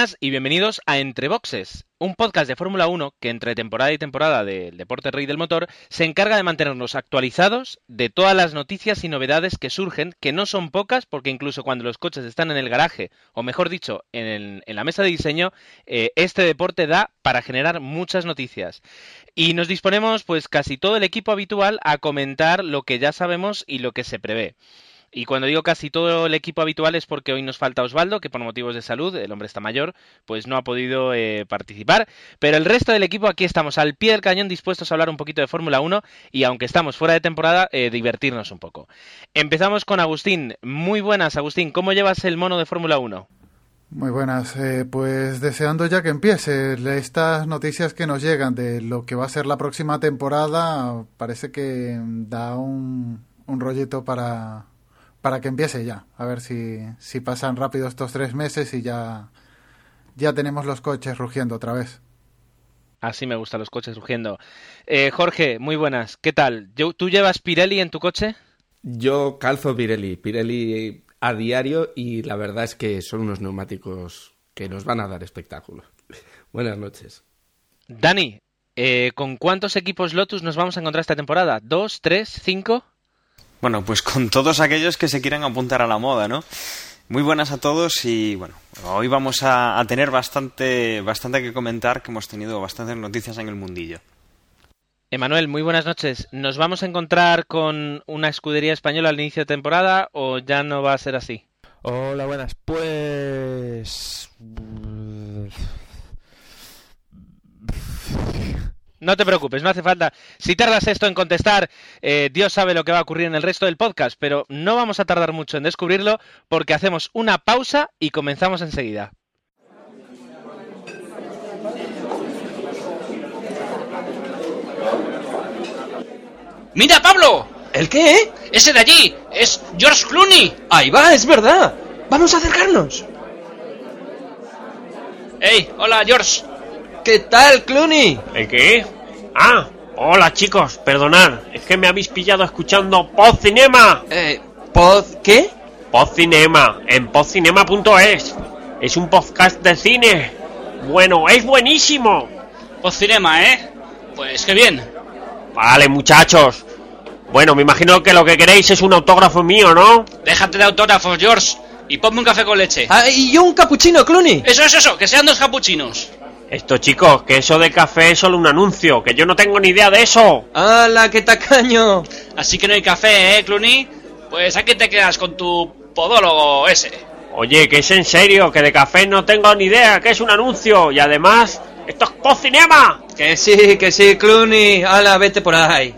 Buenas y bienvenidos a Entre Boxes, un podcast de Fórmula 1 que entre temporada y temporada del deporte rey del motor se encarga de mantenernos actualizados de todas las noticias y novedades que surgen, que no son pocas porque incluso cuando los coches están en el garaje, o mejor dicho, en, la mesa de diseño, eh, este deporte da para generar muchas noticias. Y nos disponemos pues casi todo el equipo habitual a comentar lo que ya sabemos y lo que se prevé. Y cuando digo casi todo el equipo habitual es porque hoy nos falta Osvaldo, que por motivos de salud, el hombre está mayor, pues no ha podido eh, participar. Pero el resto del equipo aquí estamos al pie del cañón dispuestos a hablar un poquito de Fórmula 1 y aunque estamos fuera de temporada, eh, divertirnos un poco. Empezamos con Agustín. Muy buenas, Agustín. ¿Cómo llevas el mono de Fórmula 1? Muy buenas, eh, pues deseando ya que empiece. Estas noticias que nos llegan de lo que va a ser la próxima temporada parece que da un, un rollito para, para que empiece ya. A ver si, si pasan rápido estos tres meses y ya, ya tenemos los coches rugiendo otra vez. Así me gustan los coches rugiendo. Eh, Jorge, muy buenas. ¿Qué tal? ¿Tú llevas Pirelli en tu coche? Yo calzo Pirelli. Pirelli a diario y la verdad es que son unos neumáticos que nos van a dar espectáculo. Buenas noches. Dani, eh, ¿con cuántos equipos Lotus nos vamos a encontrar esta temporada? ¿Dos, tres, cinco? Bueno, pues con todos aquellos que se quieran apuntar a la moda, ¿no? Muy buenas a todos y bueno, hoy vamos a, tener bastante, bastante que comentar, que hemos tenido bastantes noticias en el mundillo. Emanuel, muy buenas noches. ¿Nos vamos a encontrar con una escudería española al inicio de temporada o ya no va a ser así? Hola, buenas. Pues... No te preocupes, no hace falta. Si tardas esto en contestar, eh, Dios sabe lo que va a ocurrir en el resto del podcast, pero no vamos a tardar mucho en descubrirlo porque hacemos una pausa y comenzamos enseguida. ¡Mira, Pablo! ¿El qué? Ese de allí, es George Clooney. Ahí va, es verdad. Vamos a acercarnos. ¡Hey! Hola, George. ¿Qué tal, Clooney? ¿El qué? Ah, hola chicos, perdonad, es que me habéis pillado escuchando Poz Cinema. Eh, ¿Poz qué? Poz Cinema, en pozcinema.es. Es un podcast de cine. Bueno, es buenísimo. Poz Cinema, ¿eh? Pues qué bien. Vale, muchachos. Bueno, me imagino que lo que queréis es un autógrafo mío, ¿no? Déjate de autógrafos, George. Y ponme un café con leche. Ah, y yo un capuchino, Clooney. Eso, eso, eso, que sean dos capuchinos. Esto, chicos, que eso de café es solo un anuncio, que yo no tengo ni idea de eso. ¡Hala, qué tacaño! Así que no hay café, ¿eh, Clooney? Pues aquí te quedas con tu podólogo ese. Oye, que es en serio, que de café no tengo ni idea, que es un anuncio. Y además, esto es cocinema. Que sí, que sí, Clooney. ¡Hala, vete por ahí!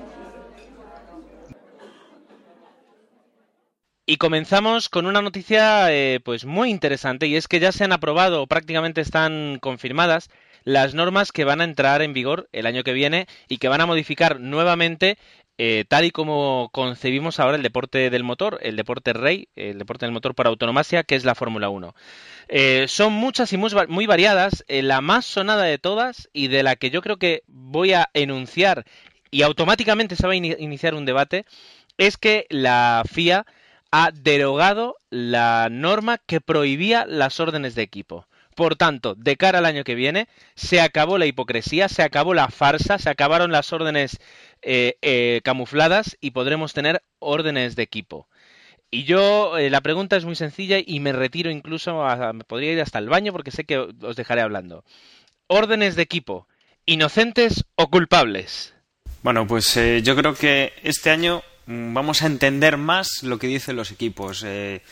Y comenzamos con una noticia eh, pues muy interesante y es que ya se han aprobado o prácticamente están confirmadas las normas que van a entrar en vigor el año que viene y que van a modificar nuevamente eh, tal y como concebimos ahora el deporte del motor, el deporte rey, el deporte del motor por autonomasia, que es la Fórmula 1. Eh, son muchas y muy, variadas, la más sonada de todas y de la que yo creo que voy a enunciar y automáticamente se va a iniciar un debate, es que la FIA ha derogado la norma que prohibía las órdenes de equipo. Por tanto, de cara al año que viene, se acabó la hipocresía, se acabó la farsa, se acabaron las órdenes eh, eh, camufladas y podremos tener órdenes de equipo. Y yo, eh, la pregunta es muy sencilla y me retiro incluso, me podría ir hasta el baño porque sé que os dejaré hablando. Órdenes de equipo, inocentes o culpables. Bueno, pues yo creo que este año Mm, vamos a entender más lo que dicen los equipos. Eh,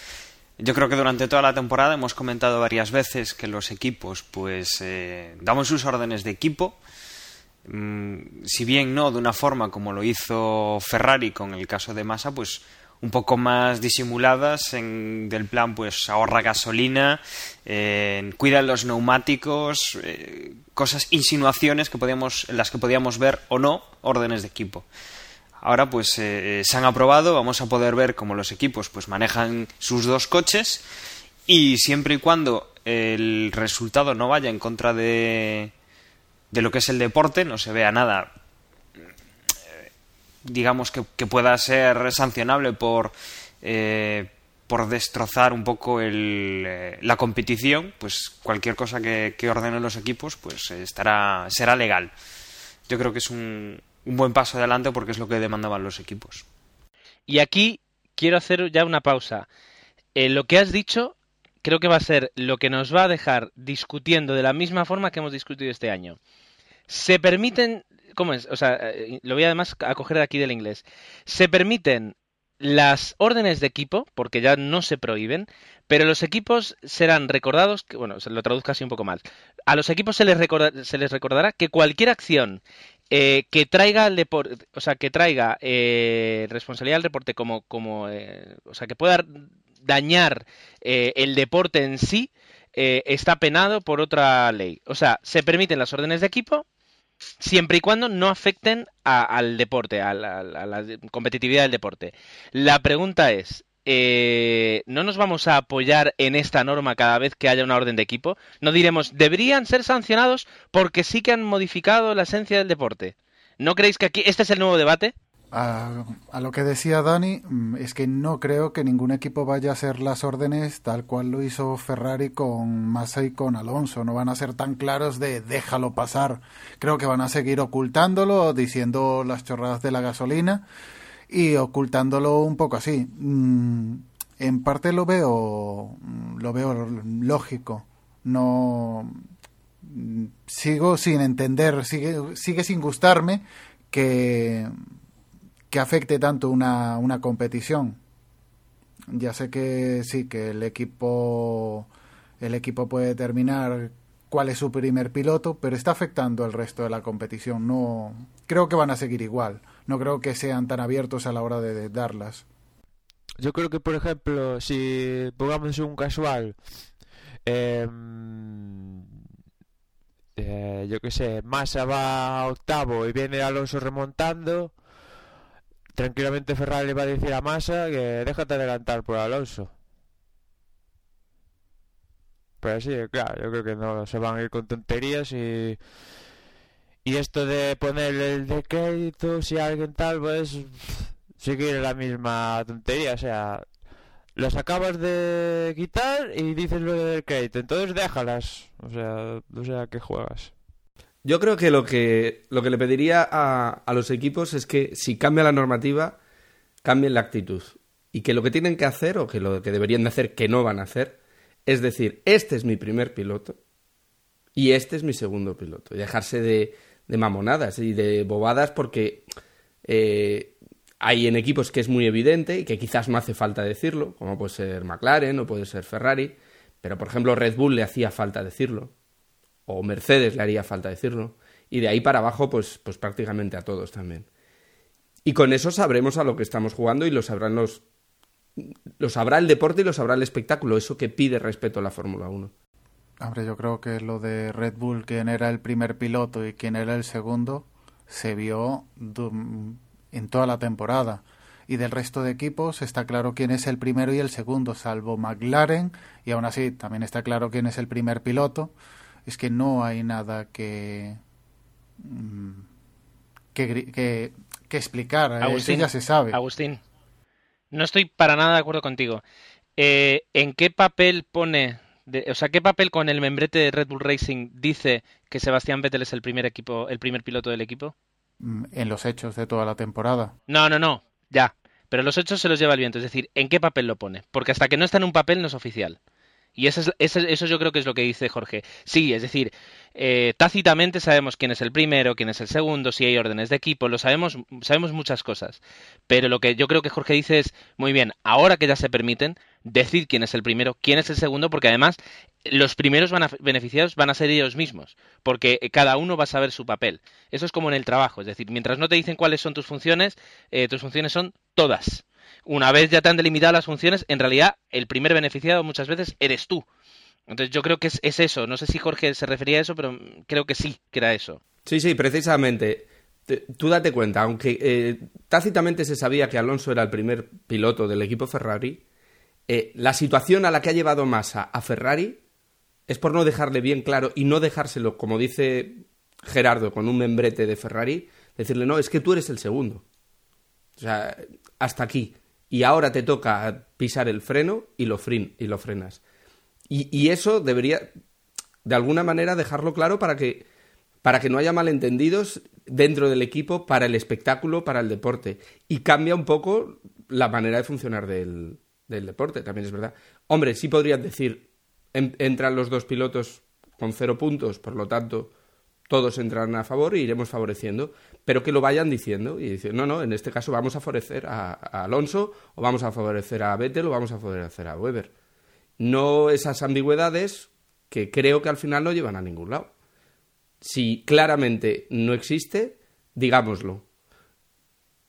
yo creo que durante toda la temporada hemos comentado varias veces que los equipos, pues, eh, damos sus órdenes de equipo. Mm, si bien no de una forma como lo hizo Ferrari con el caso de Massa, pues un poco más disimuladas en, del plan pues ahorra gasolina eh, cuida los neumáticos cosas insinuaciones que podíamos en las que podíamos ver o no órdenes de equipo Ahora pues eh, se han aprobado, vamos a poder ver cómo los equipos pues manejan sus dos coches y siempre y cuando el resultado no vaya en contra de, de lo que es el deporte, no se vea nada digamos que, pueda ser sancionable por eh, por destrozar un poco el, eh, la competición, pues cualquier cosa que, que, ordenen los equipos, pues estará, será legal. Yo creo que es un, un buen paso adelante porque es lo que demandaban los equipos. Y aquí quiero hacer ya una pausa. Eh, lo que has dicho creo que va a ser lo que nos va a dejar discutiendo de la misma forma que hemos discutido este año. Se permiten, ¿cómo es? O sea, eh, lo voy además a coger aquí del inglés. Se permiten las órdenes de equipo, porque ya no se prohíben, pero los equipos serán recordados, bueno, se lo traduzco así un poco mal. A los equipos se les, se les recordará que cualquier acción eh, que traiga el deporte, o sea, que traiga eh, responsabilidad del deporte como, eh, o sea, que pueda dañar eh, el deporte en sí, eh, está penado por otra ley. O sea, se permiten las órdenes de equipo, siempre y cuando no afecten a, al deporte, a la, competitividad del deporte. La pregunta es, eh, ¿no nos vamos a apoyar en esta norma cada vez que haya una orden de equipo? No diremos, deberían ser sancionados porque sí que han modificado la esencia del deporte. ¿No creéis que aquí este es el nuevo debate? A, a, lo que decía Dani, mm, es que no creo que ningún equipo vaya a hacer las órdenes tal cual lo hizo Ferrari con Massa y con Alonso. No van a ser tan claros de déjalo pasar. Creo que van a seguir ocultándolo, diciendo las chorradas de la gasolina y ocultándolo un poco así. Mm, en parte lo veo, lo veo lógico. No sigo sin entender, sigue, sigue sin gustarme que que afecte tanto una, una competición. Ya sé que sí, que el equipo el equipo puede determinar cuál es su primer piloto, pero está afectando al resto de la competición. No creo que van a seguir igual. No creo que sean tan abiertos a la hora de, darlas. Yo creo que, por ejemplo, si pongamos un casual, eh, eh, yo qué sé, Massa va a octavo y viene Alonso remontando, tranquilamente Ferrari va a decir a Massa que déjate adelantar por Alonso. Pero sí, claro, yo creo que no se van a ir con tonterías y y esto de poner el de crédito si alguien tal pues seguir la misma tontería, o sea, los acabas de quitar y dices lo del crédito, entonces déjalas, o sea, o sea que juegas. Yo creo que lo que, lo que le pediría a, a, los equipos es que si cambia la normativa, cambien la actitud. Y que lo que tienen que hacer, o que lo que deberían de hacer, que no van a hacer, es decir, este es mi primer piloto y este es mi segundo piloto. Y dejarse de, mamonadas y de bobadas porque eh, hay en equipos que es muy evidente y que quizás no hace falta decirlo, como puede ser McLaren o puede ser Ferrari, pero por ejemplo Red Bull le hacía falta decirlo o Mercedes le haría falta decirlo, y de ahí para abajo, pues, pues prácticamente a todos también. Y con eso sabremos a lo que estamos jugando y lo sabrán los. Lo sabrá el deporte y lo sabrá el espectáculo, eso que pide respeto a la Fórmula 1. Hombre, yo creo que lo de Red Bull, quién era el primer piloto y quién era el segundo, se vio en toda la temporada. Y del resto de equipos está claro quién es el primero y el segundo, salvo McLaren, y aún así también está claro quién es el primer piloto es que no hay nada que que, que, que explicar. Agustín, Eso ya se sabe. Agustín, no estoy para nada de acuerdo contigo. Eh, ¿En qué papel pone, de, o sea, qué papel con el membrete de Red Bull Racing dice que Sebastián Vettel es el primer equipo, el primer piloto del equipo? En los hechos de toda la temporada. No, no, no, ya. Pero los hechos se los lleva el viento. Es decir, ¿en qué papel lo pone? Porque hasta que no está en un papel no es oficial. Y eso, es, eso, eso, yo creo que es lo que dice Jorge. Sí, es decir, eh, tácitamente sabemos quién es el primero, quién es el segundo, si hay órdenes de equipo, lo sabemos, sabemos muchas cosas. Pero lo que yo creo que Jorge dice es, muy bien, ahora que ya se permiten, decir quién es el primero, quién es el segundo, porque además los primeros van a, beneficiados van a ser ellos mismos, porque cada uno va a saber su papel. Eso es como en el trabajo, es decir, mientras no te dicen cuáles son tus funciones, eh, tus funciones son todas una vez ya te han delimitado las funciones, en realidad el primer beneficiado muchas veces eres tú. Entonces yo creo que es, es, eso. No sé si Jorge se refería a eso, pero creo que sí, que era eso. Sí, sí, precisamente. Tú date cuenta, aunque eh, tácitamente se sabía que Alonso era el primer piloto del equipo Ferrari, eh, la situación a la que ha llevado Massa a Ferrari es por no dejarle bien claro y no dejárselo, como dice Gerardo, con un membrete de Ferrari, decirle, no, es que tú eres el segundo. O sea, hasta aquí. y ahora te toca pisar el freno y lo, frin, y lo frenas. Y, y eso debería, de alguna manera, dejarlo claro para que, para que no haya malentendidos dentro del equipo para el espectáculo, para el deporte. Y cambia un poco la manera de funcionar del, del deporte, también es verdad. Hombre, sí podrían decir, en- entran los dos pilotos con cero puntos, por lo tanto, todos entran a favor y iremos favoreciendo, pero que lo vayan diciendo y dicen, no, no, en este caso vamos a favorecer a, a Alonso, o vamos a favorecer a Vettel, o vamos a favorecer a Weber. No esas ambigüedades que creo que al final no llevan a ningún lado. Si claramente no existe, digámoslo.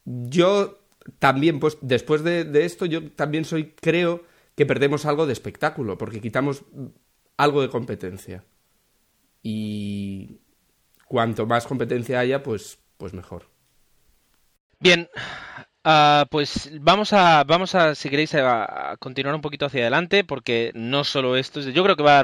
Yo también, pues después de, de esto, yo también soy, creo que perdemos algo de espectáculo, porque quitamos algo de competencia. Y cuanto más competencia haya, pues, pues mejor. Bien, ah, pues vamos a, vamos a, si queréis, a, continuar un poquito hacia adelante, porque no solo esto, es- yo creo que va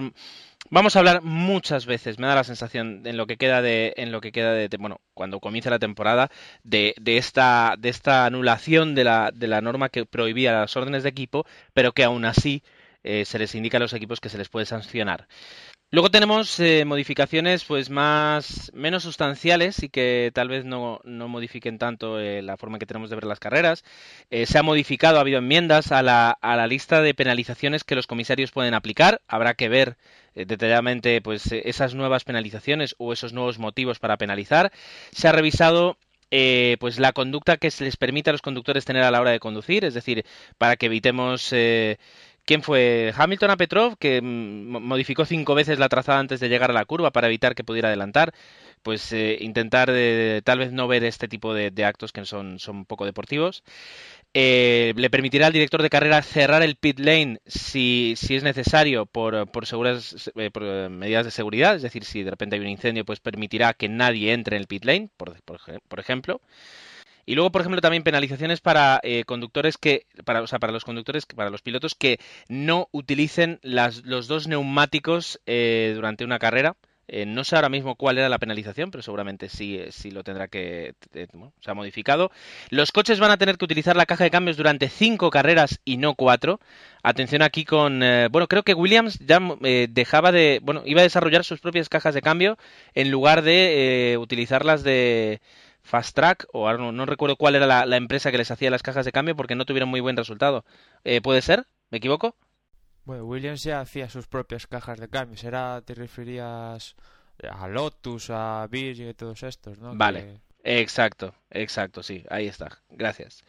vamos a hablar muchas veces, me da la sensación, en lo que queda de, en lo que queda de- bueno, cuando comience la temporada, de, de esta, de esta anulación de la, de la norma que prohibía las órdenes de equipo, pero que aún así eh, se les indica a los equipos que se les puede sancionar. Luego tenemos eh, modificaciones pues más menos sustanciales y que tal vez no, no modifiquen tanto eh, la forma que tenemos de ver las carreras. Eh, se ha modificado, ha habido enmiendas a la, a la lista de penalizaciones que los comisarios pueden aplicar. Habrá que ver eh, detalladamente pues esas nuevas penalizaciones o esos nuevos motivos para penalizar. Se ha revisado eh, pues la conducta que se les permite a los conductores tener a la hora de conducir, es decir, para que evitemos ¿Quién fue? Hamilton a Petrov, que mm, mo- modificó cinco veces la trazada antes de llegar a la curva para evitar que pudiera adelantar. Pues eh, intentar eh, tal vez no ver este tipo de, actos que son, son poco deportivos. Eh, le permitirá al director de carrera cerrar el pit lane si, si es necesario por, por, seguras, eh, por eh, medidas de seguridad, es decir, si de repente hay un incendio, pues permitirá que nadie entre en el pit lane, por, por ejemplo. Y luego, por ejemplo, también penalizaciones para eh, conductores que, para, o sea, para los conductores, para los pilotos que no utilicen los dos neumáticos eh, durante una carrera. Eh, no sé ahora mismo cuál era la penalización, pero seguramente sí, sí lo tendrá que, bueno, se ha modificado. Los coches van a tener que utilizar la caja de cambios durante cinco carreras y no cuatro. Atención aquí con, bueno, creo que Williams ya dejaba de, bueno, iba a desarrollar sus propias cajas de cambio en lugar de utilizarlas de Fast Track o no, no recuerdo cuál era la, la empresa que les hacía las cajas de cambio porque no tuvieron muy buen resultado. Eh, ¿Puede ser? ¿Me equivoco? Bueno, Williams ya hacía sus propias cajas de cambios. Era, te referías a Lotus, a Virgin y todos estos, ¿no? Vale. Que- Exacto, exacto, sí, ahí está. Gracias.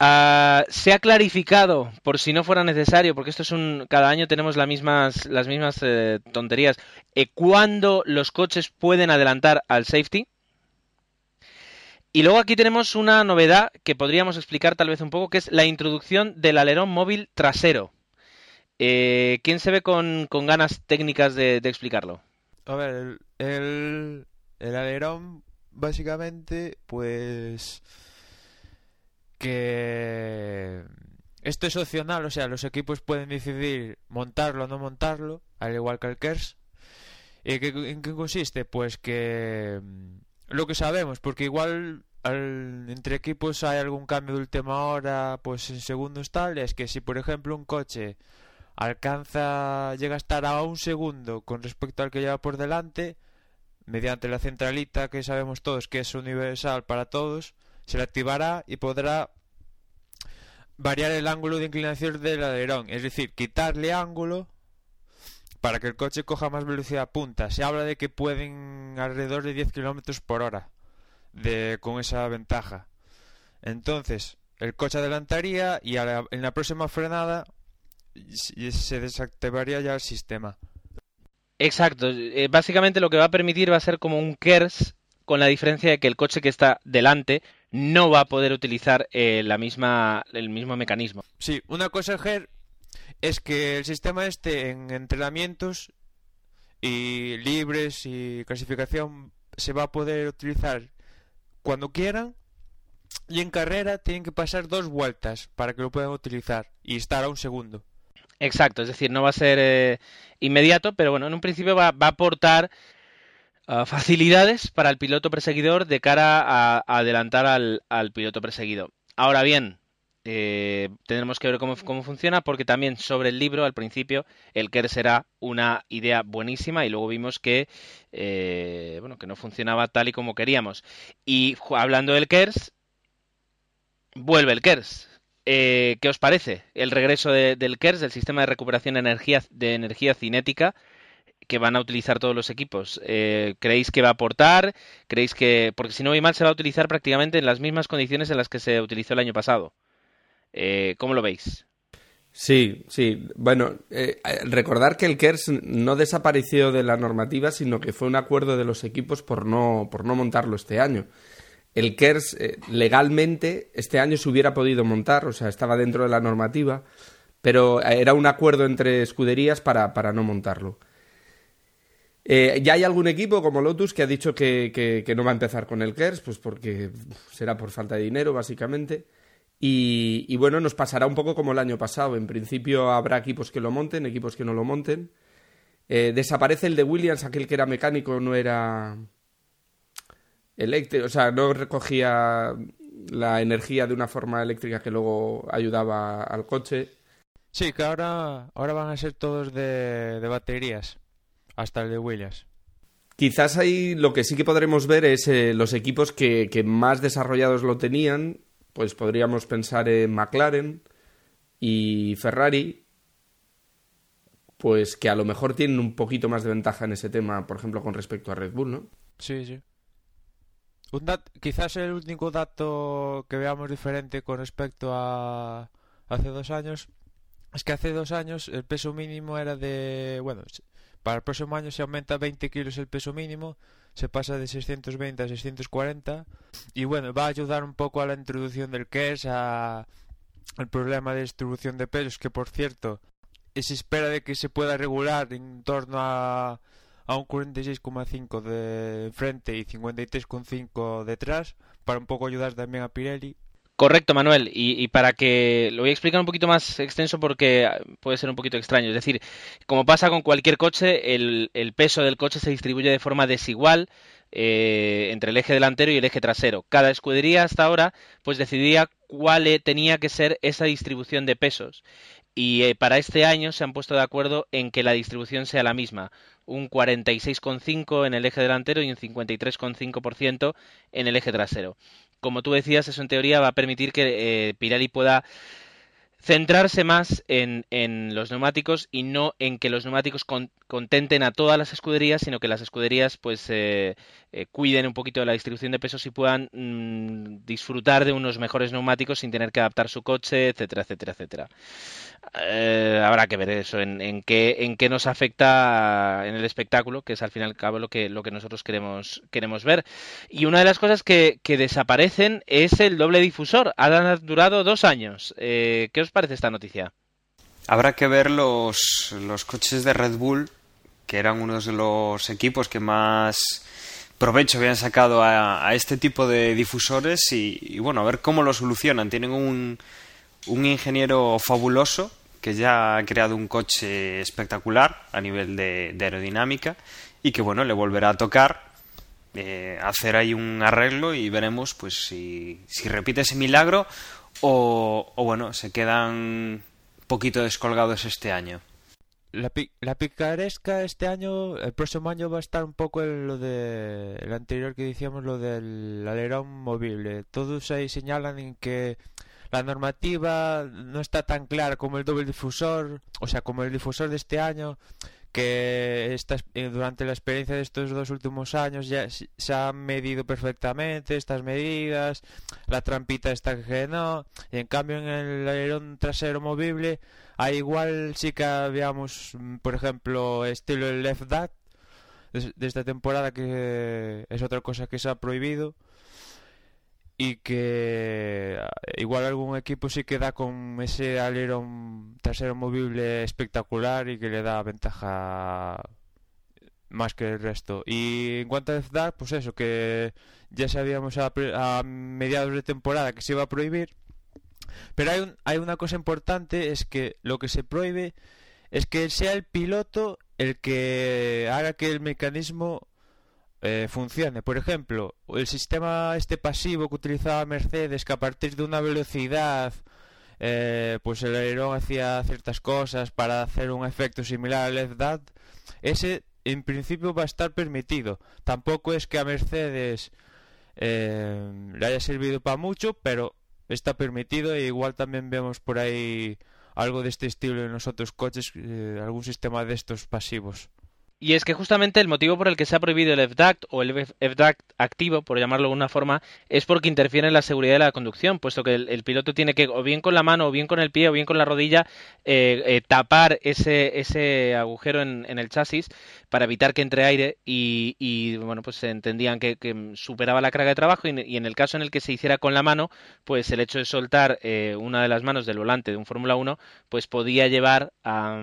Ah, se ha clarificado, por si no fuera necesario, porque esto es un. Cada año tenemos las mismas, las mismas eh, tonterías. eh, ¿Cuándo los coches pueden adelantar al safety? Y luego aquí tenemos una novedad que podríamos explicar tal vez un poco, que es la introducción del alerón móvil trasero. Eh, ¿Quién se ve con, ganas técnicas de, explicarlo? A ver, el, el, el alerón, básicamente, pues. Que. Esto es opcional, o sea, los equipos pueden decidir montarlo o no montarlo, al igual que el KERS. ¿Y qué- en qué consiste? Pues que. Lo que sabemos, porque igual al- entre equipos hay algún cambio de última hora, pues en segundos tal, es que si por ejemplo un coche alcanza, llega a estar a un segundo con respecto al que lleva por delante, mediante la centralita que sabemos todos que es universal para todos, se le activará y podrá variar el ángulo de inclinación del alerón, es decir, quitarle ángulo para que el coche coja más velocidad punta. Se habla de que pueden alrededor de 10 kilómetros por hora de, con esa ventaja. Entonces, el coche adelantaría y a la- en la próxima frenada se desactivaría ya el sistema. Exacto. eh, básicamente lo que va a permitir va a ser como un KERS con la diferencia de que el coche que está delante no va a poder utilizar eh, la misma, el mismo mecanismo. Sí, una cosa, Ger, es que el sistema este en entrenamientos y libres y clasificación se va a poder utilizar cuando quieran y en carrera tienen que pasar dos vueltas para que lo puedan utilizar y estar a un segundo. Exacto, es decir, no va a ser eh, inmediato, pero bueno, en un principio va, va a aportar ah, facilidades para el piloto perseguidor de cara a, adelantar al piloto perseguido. Ahora bien, Eh, tendremos que ver cómo, cómo, funciona porque también sobre el libro al principio el KERS era una idea buenísima y luego vimos que eh, bueno que no funcionaba tal y como queríamos y hablando del KERS vuelve el KERS eh, ¿qué os parece el regreso de, del KERS del sistema de recuperación de energía de energía cinética que van a utilizar todos los equipos. Eh, ¿Creéis que va a aportar? ¿Creéis que.? Porque si no voy mal, se va a utilizar prácticamente en las mismas condiciones en las que se utilizó el año pasado. Eh, ¿Cómo lo veis? Sí, sí. Bueno, eh, recordar que el KERS no desapareció de la normativa, sino que fue un acuerdo de los equipos por no, por no montarlo este año. El KERS legalmente este año se hubiera podido montar, o sea, estaba dentro de la normativa, pero era un acuerdo entre escuderías para, para no montarlo. Eh, ya hay algún equipo como Lotus que ha dicho que, no va a empezar con el KERS, pues porque será por falta de dinero, básicamente. Y, bueno, nos pasará un poco como el año pasado. En principio habrá equipos que lo monten, equipos que no lo monten. Eh, desaparece el de Williams, aquel que era mecánico, no era eléctrico, o sea, no recogía la energía de una forma eléctrica que luego ayudaba al coche. Sí, que ahora, ahora van a ser todos de baterías hasta el de Williams. Quizás ahí lo que sí que podremos ver es eh, los equipos que, más desarrollados lo tenían, pues podríamos pensar en McLaren y Ferrari, pues que a lo mejor tienen un poquito más de ventaja en ese tema, por ejemplo, con respecto a Red Bull, ¿no? Sí, sí. Quizás el único dato que veamos diferente con respecto a hace dos años es que hace dos años el peso mínimo era de, bueno, para el próximo año se aumenta 20 kilos el peso mínimo, se pasa de 620 a 640 y bueno, va a ayudar un poco a la introducción del KES, a el problema de distribución de pesos, que por cierto, se espera de que se pueda regular en torno a, a un 46,5 de frente y 53,5 detrás, para un poco ayudar también a Pirelli. Correcto, Manuel. Y, para que lo voy a explicar un poquito más extenso porque puede ser un poquito extraño. Es decir, como pasa con cualquier coche, el, peso del coche se distribuye de forma desigual eh, entre el eje delantero y el eje trasero. Cada escudería hasta ahora pues decidía cuál e, tenía que ser esa distribución de pesos. Y eh, para este año se han puesto de acuerdo en que la distribución sea la misma, un 46,5 en el eje delantero y un 53,5% en el eje trasero como tú decías, eso en teoría va a permitir que eh, pueda centrarse más en, en, los neumáticos y no en que los neumáticos contenten a todas las escuderías, sino que las escuderías pues eh, eh, cuiden un poquito de la distribución de pesos y puedan mm, disfrutar de unos mejores neumáticos sin tener que adaptar su coche, etcétera, etcétera, etcétera. Eh, habrá que ver eso, en, qué, en qué nos afecta en el espectáculo, que es al fin y al cabo lo que, lo que nosotros queremos, queremos ver. Y una de las cosas que, que desaparecen es el doble difusor. Ha durado dos años. ¿Qué os parece esta noticia? Habrá que ver los, los coches de Red Bull, que eran unos de los equipos que más provecho habían sacado a, este tipo de difusores y, bueno, a ver cómo lo solucionan. Tienen un, un ingeniero fabuloso que ya ha creado un coche espectacular a nivel de, aerodinámica y que bueno, le volverá a tocar eh, hacer ahí un arreglo y veremos pues si, si repite ese milagro o, o bueno, se quedan poquito descolgados este año. La, la, picaresca este año, el próximo año va a estar un poco en lo de anterior que decíamos, lo del alerón movible. Todos ahí señalan en que la normativa no está tan clara como el doble difusor, o sea, como el difusor de este año, que eh, durante la experiencia de estos dos últimos años ya se han medido perfectamente estas medidas, la trampita está que no, y en cambio en el alerón trasero movible, ahí igual sí que habíamos, mm, por ejemplo, estilo el left dat de esta temporada que es otra cosa que se ha prohibido y que igual algún equipo sí que da con ese alerón trasero movible espectacular y que le da ventaja más que el resto. Y en cuanto a FDAR, pues eso, que ya sabíamos a, a, mediados de temporada que se iba a prohibir. Pero hay, un, hay una cosa importante, es que lo que se prohíbe es que sea el piloto el que haga que el mecanismo eh, funcione. Por ejemplo, el sistema este pasivo que utilizaba Mercedes, que a partir de una velocidad eh, pues el alerón hacía ciertas cosas para hacer un efecto similar al FDAT, ese en principio va a estar permitido. Tampoco es que a Mercedes eh, le haya servido para mucho, pero está permitido e igual también vemos por ahí algo de este estilo en los otros coches, eh, algún sistema de estos pasivos. Y es que justamente el motivo por el que se ha prohibido el FDACT o el FDACT activo, por llamarlo de una forma, es porque interfiere en la seguridad de la conducción, puesto que el, piloto tiene que, o bien con la mano, o bien con el pie, o bien con la rodilla, eh, eh, tapar ese, ese agujero en, el chasis para evitar que entre aire y, bueno, pues se entendían que, superaba la carga de trabajo y, en el caso en el que se hiciera con la mano, pues el hecho de soltar eh, una de las manos del volante de un Fórmula 1, pues podía llevar a,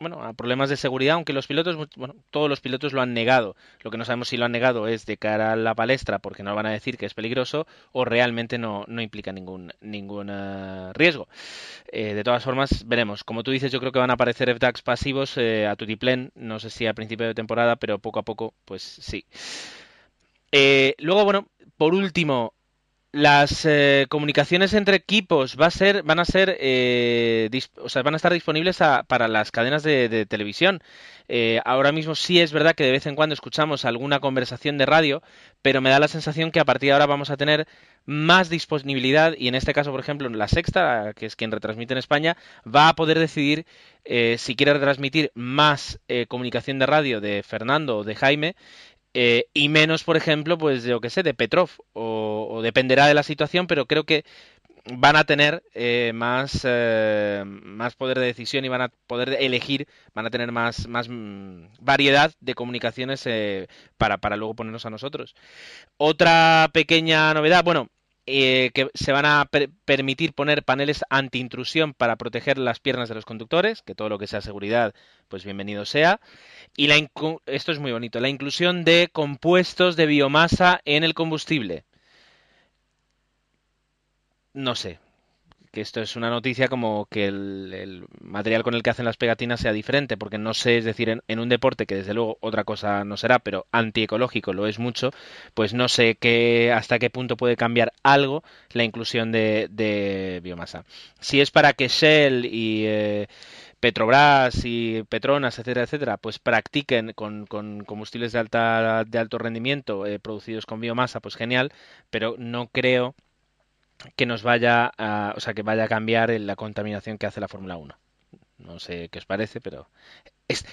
bueno, a problemas de seguridad, aunque los pilotos, bueno, todos los pilotos lo han negado. Lo que no sabemos si lo han negado es de cara a la palestra porque no van a decir que es peligroso o realmente no, no implica ningún, ningún eh, riesgo. Eh, de todas formas, veremos. Como tú dices, yo creo que van a aparecer FDAX pasivos eh, a tutiplén, no sé si a principio de temporada, pero poco a poco, pues sí. luego, bueno, por último, las eh, comunicaciones entre equipos va a ser, van a ser, eh, o sea, van a estar disponibles para las cadenas de, televisión. Eh, ahora mismo sí es verdad que de vez en cuando escuchamos alguna conversación de radio, pero me da la sensación que a partir de ahora vamos a tener más disponibilidad y en este caso, por ejemplo, la Sexta, que es quien retransmite en España, va a poder decidir si quiere retransmitir más comunicación de radio de Fernando o de Jaime eh, y menos, por ejemplo, pues yo que sé, de Petrov, o, dependerá de la situación, pero creo que van a tener eh, más, eh, más poder de decisión y van a poder elegir, van a tener más, más mm, variedad de comunicaciones para, para luego ponernos a nosotros. Otra pequeña novedad, bueno, que se van a permitir poner paneles anti-intrusión para proteger las piernas de los conductores, que todo lo que sea seguridad, pues bienvenido sea. Y la esto es muy bonito, la inclusión de compuestos de biomasa en el combustible. No sé, que esto es una noticia como que el, material con el que hacen las pegatinas sea diferente, porque no sé, es decir, en, un deporte que desde luego otra cosa no será, pero antiecológico lo es mucho, pues no sé qué, hasta qué punto puede cambiar algo la inclusión de, biomasa. Si es para que Shell y... Eh, Petrobras y Petronas, etcétera, etcétera, pues practiquen con, combustibles de, alta, de alto rendimiento eh, producidos con biomasa, pues genial, pero no creo que nos vaya a, o sea, que vaya a cambiar la contaminación que hace la Fórmula 1. No sé qué os parece, pero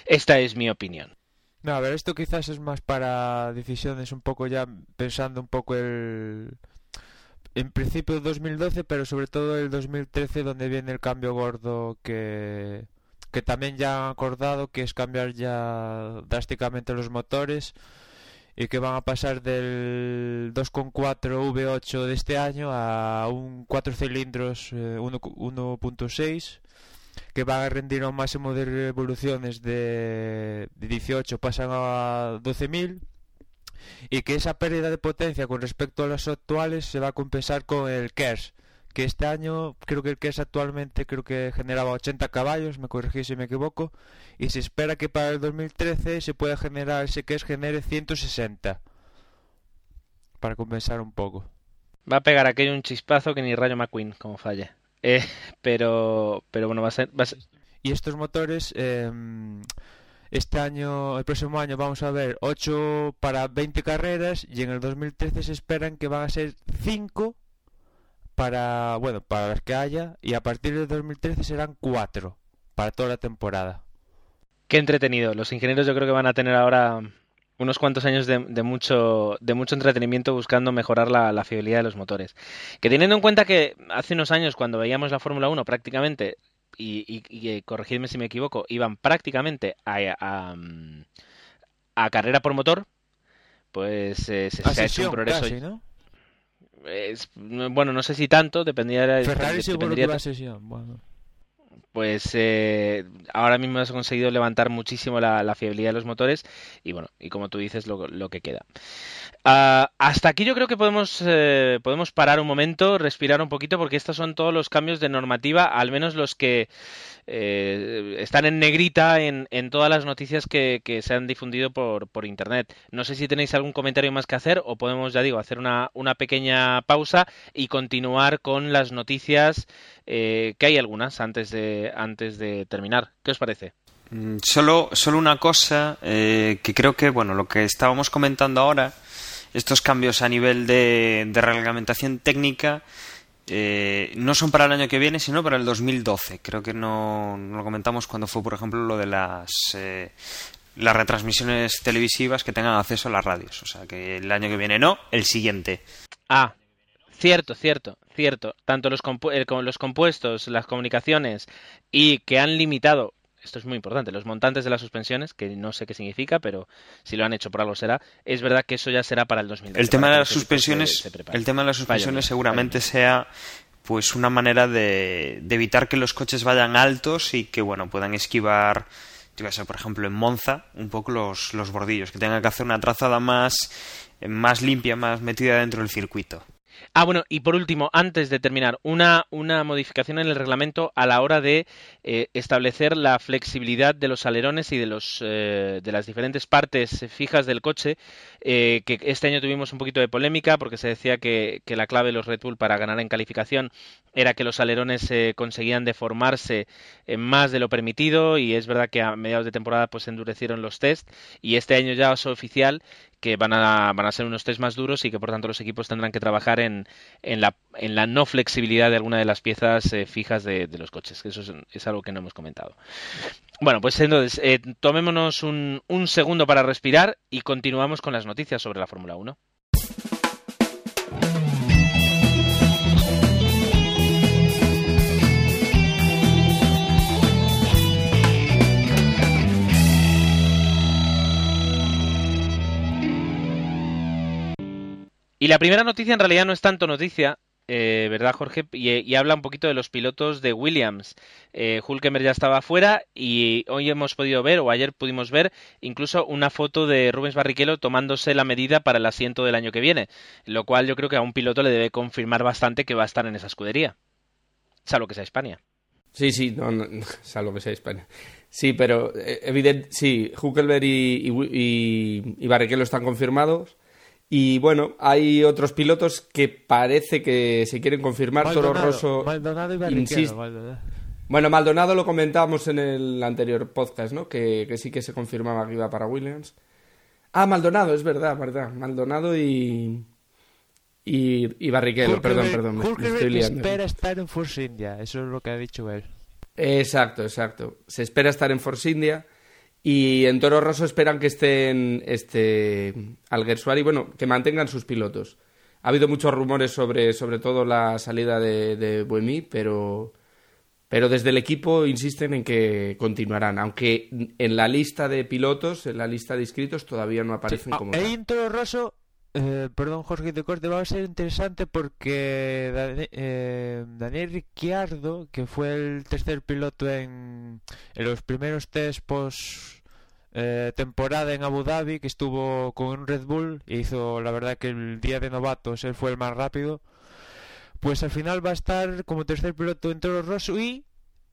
esta es mi opinión. No, a ver, esto quizás es más para decisiones un poco ya pensando un poco el en principio 2012, pero sobre todo el 2013 donde viene el cambio gordo que que también ya han acordado que es cambiar ya drásticamente los motores y que van a pasar del 2.4 V8 de este año a un 4 cilindros 1.6 eh, que van a rendir a un máximo de revoluciones de, de 18 pasan a 12.000 y que esa pérdida de potencia con respecto a las actuales se va a compensar con el KERS que este año creo que el que es actualmente creo que generaba 80 caballos, me corregí si me equivoco, y se espera que para el 2013 se pueda generar ese que es genere 160 para compensar un poco. Va a pegar aquello un chispazo que ni Rayo McQueen como falle. Eh, pero pero bueno, va a ser, Y estos motores em, este año, el próximo año vamos a ver 8 para 20 carreras y en el 2013 se esperan que van a ser 5 para, bueno, para las que haya y a partir de 2013 serán cuatro para toda la temporada. Qué entretenido. Los ingenieros yo creo que van a tener ahora unos cuantos años de, mucho de mucho entretenimiento buscando mejorar la, fiabilidad de los motores. Que teniendo en cuenta que hace unos años cuando veíamos la Fórmula 1 prácticamente y, y, corregidme si me equivoco, iban prácticamente a, a, carrera por motor, pues eh, se, ha hecho un progreso. ¿no? Bueno, no sé si tanto, dependía de Ferrari Pues eh, ahora mismo has conseguido levantar muchísimo la, fiabilidad de los motores y bueno, y como tú dices, lo, que queda. Ah, hasta aquí yo creo que podemos, eh, podemos parar un momento, respirar un poquito, porque estos son todos los cambios de normativa, al menos los que eh, están en negrita en, en todas las noticias que, que se han difundido por, por, Internet. No sé si tenéis algún comentario más que hacer o podemos, ya digo, hacer una, una pequeña pausa y continuar con las noticias, eh, que hay algunas antes de, antes de terminar. ¿Qué os parece? Mm, solo, solo una cosa eh, que creo que, bueno, lo que estábamos comentando ahora estos cambios a nivel de, de reglamentación técnica eh, no son para el año que viene, sino para el 2012. Creo que no, no lo comentamos cuando fue, por ejemplo, lo de las, eh, las retransmisiones televisivas que tengan acceso a las radios. O sea, que el año que viene no, el siguiente. Ah, cierto, cierto, cierto. Tanto los, compu los compuestos, las comunicaciones y que han limitado esto es muy importante, los montantes de las suspensiones, que no sé qué significa, pero si lo han hecho por algo será, es verdad que eso ya será para el 2012. El tema de las suspensiones, se, se el tema de las suspensiones Vaya, seguramente Vaya. sea pues una manera de, de, evitar que los coches vayan altos y que bueno puedan esquivar yo ser por ejemplo en Monza un poco los, los bordillos que tengan que hacer una trazada más más limpia más metida dentro del circuito Ah, bueno, y por último, antes de terminar, una, una modificación en el reglamento a la hora de eh, establecer la flexibilidad de los alerones y de, los, eh, de las diferentes partes fijas del coche, eh, que este año tuvimos un poquito de polémica porque se decía que, que, la clave de los Red Bull para ganar en calificación era que los alerones conseguían deformarse más de lo permitido y es verdad que a mediados de temporada pues endurecieron los test y este año ya es oficial que van a, van a ser unos test más duros y que por tanto los equipos tendrán que trabajar en, en, la, no flexibilidad de alguna de las piezas eh, fijas de, de, los coches, que eso es, es, algo que no hemos comentado. Bueno, pues entonces, eh, tomémonos un, un segundo para respirar y continuamos con las noticias sobre la Fórmula 1. Y la primera noticia en realidad no es tanto noticia, eh, ¿verdad, Jorge? Y, habla un poquito de los pilotos de Williams. Eh, Hulkenberg ya estaba afuera y hoy hemos podido ver, o ayer pudimos ver, incluso una foto de Rubens Barrichello tomándose la medida para el asiento del año que viene, lo cual yo creo que a un piloto le debe confirmar bastante que va a estar en esa escudería, salvo que sea España. Sí, sí, no, salvo que sea España. Sí, pero eh, evidente, sí, Hulkenberg y, y, y, y Barrichello están confirmados. Y bueno, hay otros pilotos que parece que se quieren confirmar. Maldonado, Toro Rosso Maldonado y insiste. Maldonado. Bueno, Maldonado lo comentábamos en el anterior podcast, ¿no? Que, que, sí que se confirmaba que iba para Williams. Ah, Maldonado, es verdad, verdad. Maldonado y. Y, y Barrichello, Hulkenberg, perdón, perdón. Me, me estoy liando. espera estar en Force India, eso es lo que ha dicho él. Exacto, exacto. Se espera estar en Force India. Y en Toro Rosso esperan que estén este, Alguersuari, bueno, que mantengan sus pilotos. Ha habido muchos rumores sobre, sobre todo la salida de, de Buemi, pero, pero desde el equipo insisten en que continuarán, aunque en la lista de pilotos, en la lista de inscritos, todavía no aparecen sí, como. Ahí en Toro Rosso, eh, perdón Jorge de corte, va a ser interesante porque Daniel, eh, Daniel Ricciardo, que fue el tercer piloto en, en los primeros test post eh, temporada en Abu Dhabi, que estuvo con un Red Bull e hizo la verdad que el día de novatos él fue el más rápido, pues al final va a estar como tercer piloto en Toro Rosso y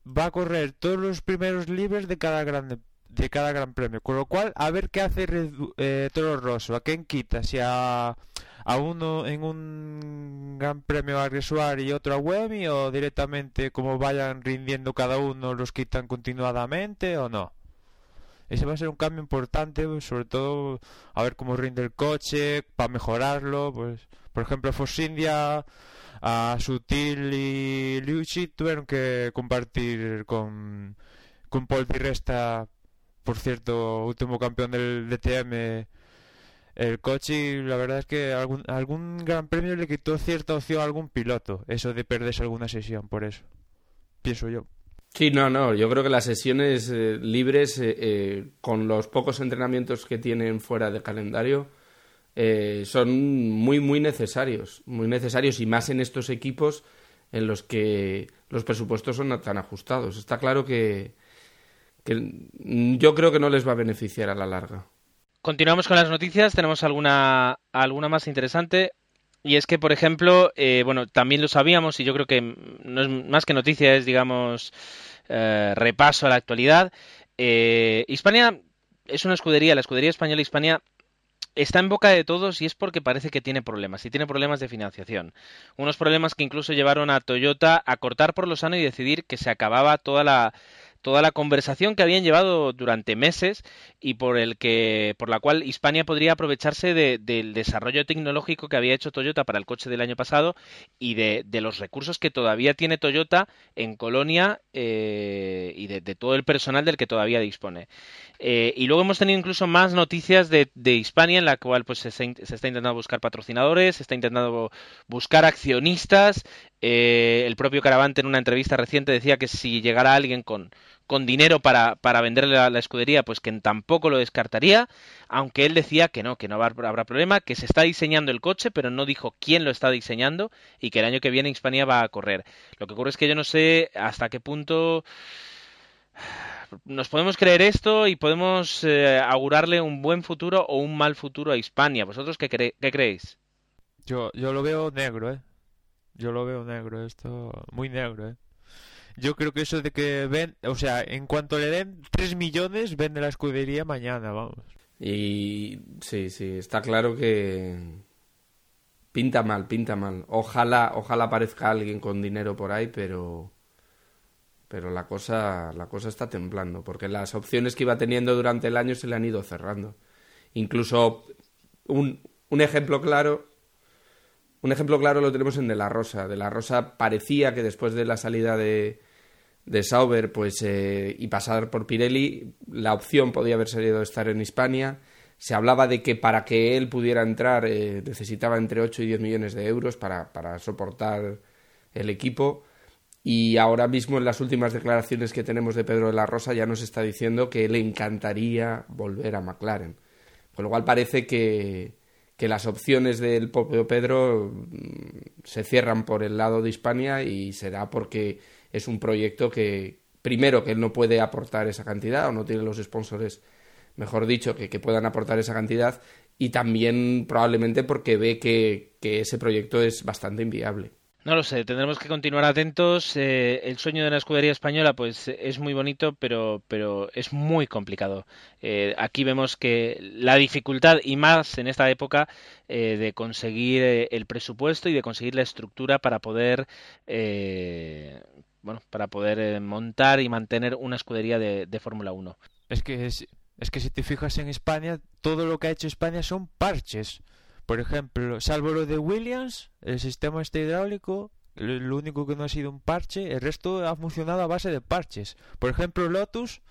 va a correr todos los primeros libres de cada gran de cada gran premio, con lo cual a ver qué hace Red, eh, Toro Rosso, a quién quita, si a, a uno en un gran premio a Gresuar y otro a Wemi o directamente como vayan rindiendo cada uno los quitan continuadamente o no. Ese va a ser un cambio importante, sobre todo a ver cómo rinde el coche, para mejorarlo. Pues, por ejemplo, Force India, a Sutil y Liucci tuvieron que compartir con, con Paul Di Resta, por cierto, último campeón del DTM, el coche. Y la verdad es que algún, algún gran premio le quitó cierta opción a algún piloto, eso de perderse alguna sesión, por eso. Pienso yo. Sí, no, no. Yo creo que las sesiones eh, libres, eh, eh, con los pocos entrenamientos que tienen fuera de calendario, eh, son muy, muy necesarios. Muy necesarios y más en estos equipos en los que los presupuestos son tan ajustados. Está claro que, que yo creo que no les va a beneficiar a la larga. Continuamos con las noticias. Tenemos alguna, alguna más interesante. Y es que, por ejemplo, eh, bueno, también lo sabíamos y yo creo que no es más que noticia, es, digamos, eh, repaso a la actualidad. Eh, Hispania es una escudería, la escudería española Hispania está en boca de todos y es porque parece que tiene problemas, y tiene problemas de financiación. Unos problemas que incluso llevaron a Toyota a cortar por lo sano y decidir que se acababa toda la toda la conversación que habían llevado durante meses y por el que por la cual Hispania podría aprovecharse del desarrollo tecnológico que había hecho Toyota para el coche del año pasado y de, los recursos que todavía tiene Toyota en Colonia eh, y de, todo el personal del que todavía dispone. Eh, y luego hemos tenido incluso más noticias de, Hispania en la cual pues se se está intentando buscar patrocinadores, se está intentando buscar accionistas. Eh, el propio Caravante en una entrevista reciente decía que si llegara alguien con con dinero para, para venderle la, la, escudería, pues que tampoco lo descartaría, aunque él decía que no, que no habrá problema, que se está diseñando el coche, pero no dijo quién lo está diseñando y que el año que viene Hispania va a correr. Lo que ocurre es que yo no sé hasta qué punto nos podemos creer esto y podemos eh, augurarle un buen futuro o un mal futuro a Hispania. ¿Vosotros qué, qué creéis? Yo, yo lo veo negro, ¿eh? Yo lo veo negro, esto muy negro, ¿eh? Yo creo que eso de que ven, o sea, en cuanto le den 3 millones, vende la escudería mañana, vamos. Y sí, sí, está claro que pinta mal, pinta mal. Ojalá, ojalá aparezca alguien con dinero por ahí, pero pero la cosa la cosa está temblando, porque las opciones que iba teniendo durante el año se le han ido cerrando. Incluso un, un ejemplo claro un ejemplo claro lo tenemos en De La Rosa. De La Rosa parecía que después de la salida de, de Sauber pues, eh, y pasar por Pirelli, la opción podía haber salido de estar en Hispania. Se hablaba de que para que él pudiera entrar eh, necesitaba entre 8 y 10 millones de euros para, para soportar el equipo. Y ahora mismo en las últimas declaraciones que tenemos de Pedro de la Rosa ya nos está diciendo que le encantaría volver a McLaren. Con lo cual parece que, que las opciones del propio Pedro mm, se cierran por el lado de Hispania y será porque es un proyecto que, primero, que él no puede aportar esa cantidad o no tiene los sponsors, mejor dicho, que, que puedan aportar esa cantidad y también probablemente porque ve que, que ese proyecto es bastante inviable. No lo sé, tendremos que continuar atentos. Eh, el sueño de la escudería española, pues es muy bonito, pero, pero es muy complicado. Eh, aquí vemos que la dificultad, y más en esta época, eh, de conseguir el presupuesto y de conseguir la estructura para poder bueno, para poder montar y mantener una escudería de, de Fórmula 1. Es que, es, es que si te fijas en España, todo lo que ha hecho España son parches. Por ejemplo, salvo lo de Williams, el sistema este hidráulico, lo único que no ha sido un parche, el resto ha funcionado a base de parches. Por ejemplo, Lotus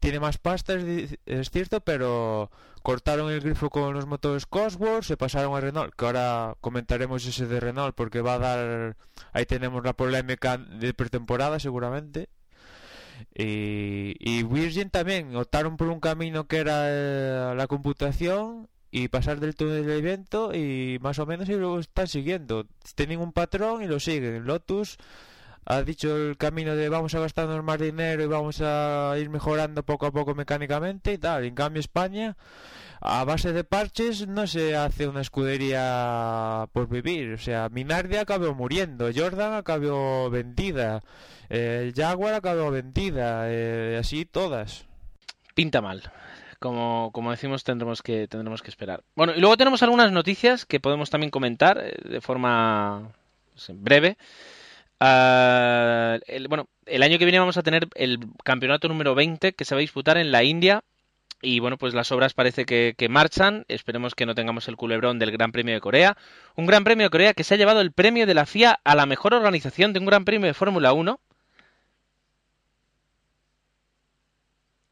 tiene más pasta, es, cierto, pero cortaron el grifo con los motores Cosworth, se pasaron a Renault, que ahora comentaremos ese de Renault porque va a dar, ahí tenemos la polémica de pretemporada seguramente. Y, y Virgin también optaron por un camino que era eh, la computación y pasar del túnel del evento y más o menos y lo están siguiendo. Tienen un patrón y lo siguen. Lotus ha dicho el camino de vamos a gastarnos más dinero y vamos a ir mejorando poco a poco mecánicamente y tal. En cambio España, a base de parches, no se hace una escudería por vivir. O sea, Minardi acabó muriendo, Jordan acabó vendida, eh, Jaguar acabó vendida, eh, así todas. Pinta mal. Como, como, decimos, tendremos que, tendremos que esperar. Bueno, y luego tenemos algunas noticias que podemos también comentar eh, de forma pues, breve. Uh, el, bueno, el año que viene vamos a tener el campeonato número 20 que se va a disputar en la India. Y bueno, pues las obras parece que, que, marchan. Esperemos que no tengamos el culebrón del Gran Premio de Corea. Un Gran Premio de Corea que se ha llevado el premio de la FIA a la mejor organización de un Gran Premio de Fórmula 1.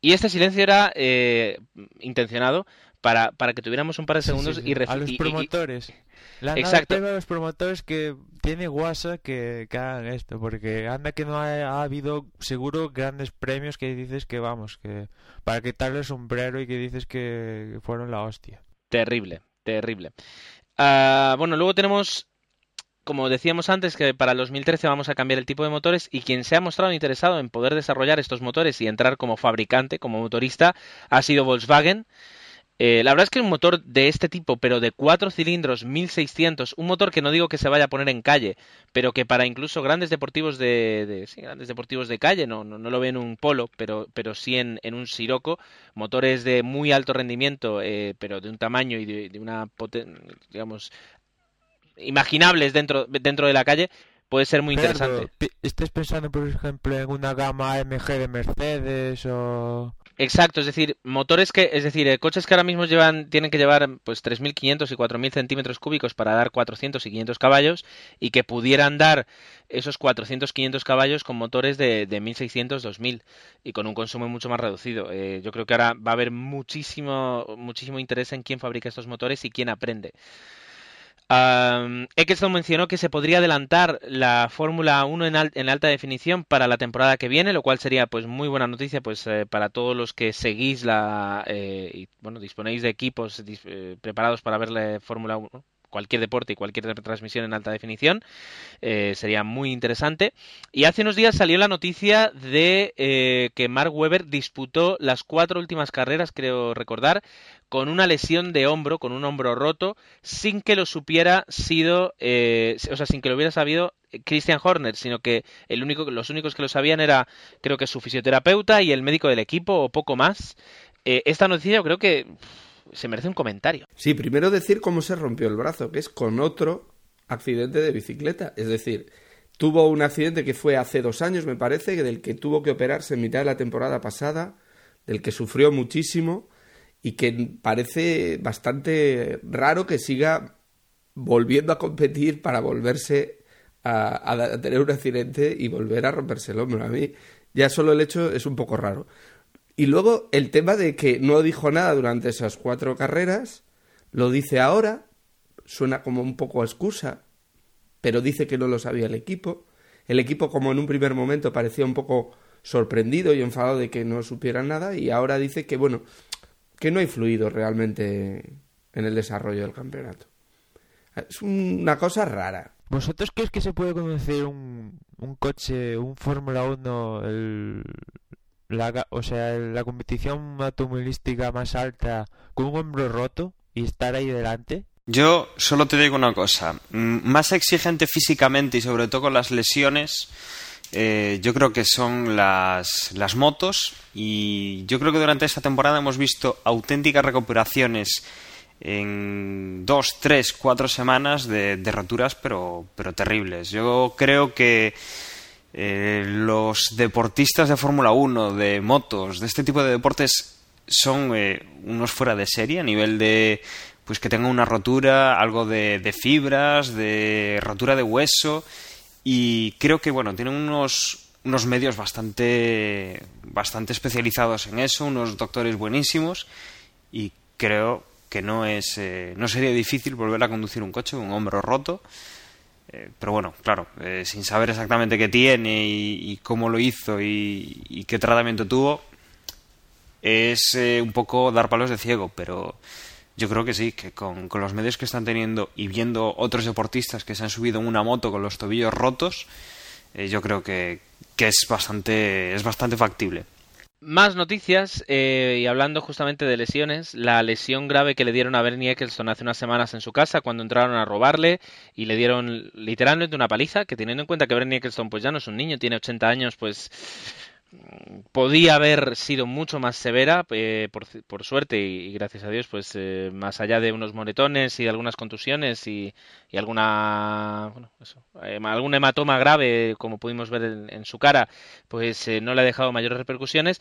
Y este silencio era eh, intencionado para, para que tuviéramos un par de segundos sí, sí, y A los promotores. La Exacto. a los promotores que tiene guasa que, que, hagan esto, porque anda que no ha, ha, habido seguro grandes premios que dices que vamos, que para quitarle el sombrero y que dices que fueron la hostia. Terrible, terrible. Uh, bueno, luego tenemos como decíamos antes, que para el 2013 vamos a cambiar el tipo de motores y quien se ha mostrado interesado en poder desarrollar estos motores y entrar como fabricante, como motorista, ha sido Volkswagen. Eh, la verdad es que un motor de este tipo, pero de cuatro cilindros, 1600, un motor que no digo que se vaya a poner en calle, pero que para incluso grandes deportivos de, grandes deportivos de calle, no, no, lo ve en un polo, pero, pero sí en, en un Sirocco, motores de muy alto rendimiento, eh, pero de un tamaño y de, de una digamos imaginables dentro, dentro de la calle, puede ser muy interesante. ¿Estás pensando, por ejemplo, en una gama AMG de Mercedes o...? Exacto, es decir, motores que, es decir, eh, coches que ahora mismo llevan, tienen que llevar pues 3.500 y 4.000 centímetros cúbicos para dar 400 y 500 caballos y que pudieran dar esos 400, 500 caballos con motores de, de 1.600, 2.000 y con un consumo mucho más reducido. Eh, yo creo que ahora va a haber muchísimo, muchísimo interés en quién fabrica estos motores y quién aprende. Um, Eccleston mencionó que se podría adelantar la Fórmula 1 en, en, alta definición para la temporada que viene, lo cual sería pues muy buena noticia pues eh, para todos los que seguís la eh, y bueno disponéis de equipos eh, preparados para ver la Fórmula 1 cualquier deporte y cualquier transmisión en alta definición. Eh, sería muy interesante. Y hace unos días salió la noticia de eh, que Mark Webber disputó las cuatro últimas carreras, creo recordar, con una lesión de hombro, con un hombro roto, sin que lo supiera sido, eh, o sea, sin que lo hubiera sabido Christian Horner, sino que el único, los únicos que lo sabían era, creo que su fisioterapeuta y el médico del equipo, o poco más. Eh, esta noticia yo creo que se merece un comentario. Sí, primero decir cómo se rompió el brazo, que es con otro accidente de bicicleta. Es decir, tuvo un accidente que fue hace dos años, me parece, del que tuvo que operarse en mitad de la temporada pasada, del que sufrió muchísimo y que parece bastante raro que siga volviendo a competir para volverse a, a, tener un accidente y volver a romperse el hombro. A mí ya solo el hecho es un poco raro. Y luego el tema de que no dijo nada durante esas cuatro carreras, lo dice ahora, suena como un poco excusa, pero dice que no lo sabía el equipo. El equipo, como en un primer momento parecía un poco sorprendido y enfadado de que no supieran nada, y ahora dice que, bueno, que no ha influido realmente en el desarrollo del campeonato. Es una cosa rara. ¿Vosotros crees que se puede conducir un, un coche, un Fórmula 1, el, la, o sea, la competición automovilística más alta con un hombro roto y estar ahí delante? Yo solo te digo una cosa, más exigente físicamente y sobre todo con las lesiones, eh, yo creo que son las, las motos y yo creo que durante esta temporada hemos visto auténticas recuperaciones en dos, tres, cuatro semanas de, de roturas pero, pero terribles. Yo creo que eh, los deportistas de Fórmula 1, de motos, de este tipo de deportes son eh, unos fuera de serie a nivel de pues que tengan una rotura, algo de, de, fibras, de rotura de hueso. Y creo que bueno, tienen unos unos medios bastante bastante especializados en eso, unos doctores buenísimos. Y creo que no es eh, no sería difícil volver a conducir un coche con un hombro roto eh, pero bueno, claro, eh, sin saber exactamente qué tiene y, cómo lo hizo y, qué tratamiento tuvo, es eh, un poco dar palos de ciego, pero yo creo que sí, que con, los medios que están teniendo y viendo otros deportistas que se han subido en una moto con los tobillos rotos, yo creo que, que, es, bastante, es bastante factible. Más noticias, eh, y hablando justamente de lesiones, la lesión grave que le dieron a Bernie Eccleston hace unas semanas en su casa cuando entraron a robarle y le dieron literalmente una paliza, que teniendo en cuenta que Bernie Eccleston pues ya no es un niño, tiene 80 años, pues podía haber sido mucho más severa, eh, por, suerte y, gracias a Dios, pues eh, más allá de unos moretones y de algunas contusiones y, alguna bueno, eso, eh, algún hematoma grave, como pudimos ver en, en su cara, pues eh, no le ha dejado mayores repercusiones.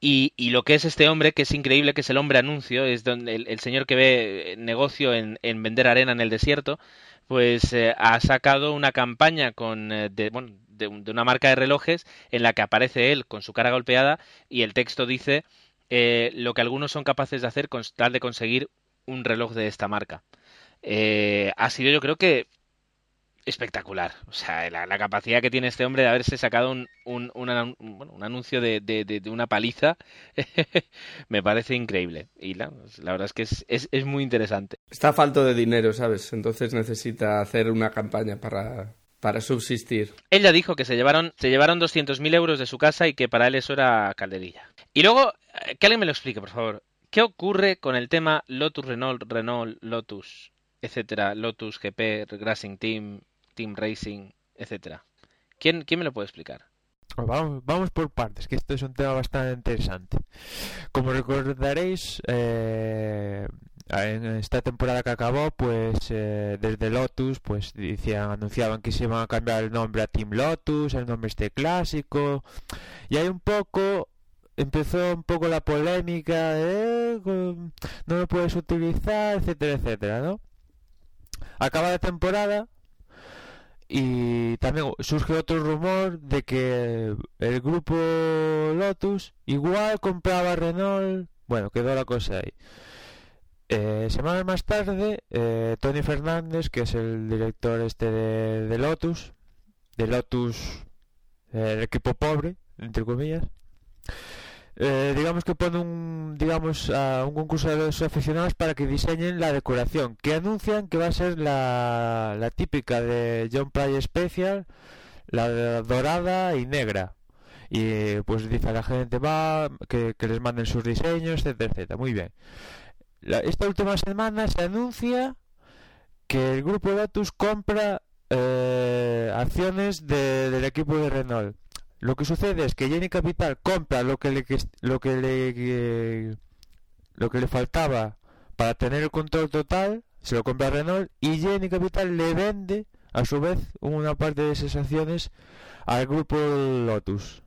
Y, lo que es este hombre, que es increíble, que es el hombre anuncio, es donde el, el señor que ve negocio en, en, vender arena en el desierto, pues eh, ha sacado una campaña con de, bueno, de, una marca de relojes en la que aparece él con su cara golpeada y el texto dice eh, lo que algunos son capaces de hacer con tal de conseguir un reloj de esta marca. Eh, ha sido yo creo que espectacular. O sea, la, capacidad que tiene este hombre de haberse sacado un, un, un un- anuncio de- de una paliza me parece increíble. Y la, la verdad es que es, es, es muy interesante. Está falto de dinero, ¿sabes? Entonces necesita hacer una campaña para, para subsistir. Él ya dijo que se llevaron, se llevaron 200.000 euros de su casa y que para él eso era calderilla. Y luego, eh, que alguien me lo explique, por favor. ¿Qué ocurre con el tema Lotus Renault, Renault, Lotus, etcétera, Lotus GP, Racing Team, Team Racing, etcétera? ¿Quién, ¿Quién me lo puede explicar? Vamos, vamos por partes, que esto es un tema bastante interesante. Como recordaréis, eh, en esta temporada que acabó, pues eh, desde Lotus, pues decían, anunciaban que se iban a cambiar el nombre a Team Lotus, el nombre este clásico, y hay un poco, empezó un poco la polémica, no lo puedes utilizar, etcétera, etcétera, ¿no? Acaba la temporada y también surge otro rumor de que el grupo Lotus igual compraba Renault. Bueno, quedó la cosa ahí. Eh, semanas más tarde, eh, Tony Fernández, que es el director este de, Lotus, de Lotus, eh, el equipo pobre, entre comillas, eh, digamos que pone un, digamos, a un concurso de los aficionados para que diseñen la decoración, que anuncian que va a ser la, la típica de John Play Special, la dorada y negra. Y pues dice a la gente, va, que, les manden sus diseños, etcétera, etcétera. Muy bien. La- esta última semana se anuncia que el grupo Lotus compra eh, acciones de- del equipo de Renault. Lo que sucede es que Jenny Capital compra lo que le lo que le que- lo que le faltaba para tener el control total, se lo compra a Renault y Jenny Capital le vende a su vez una parte de esas acciones al grupo Lotus.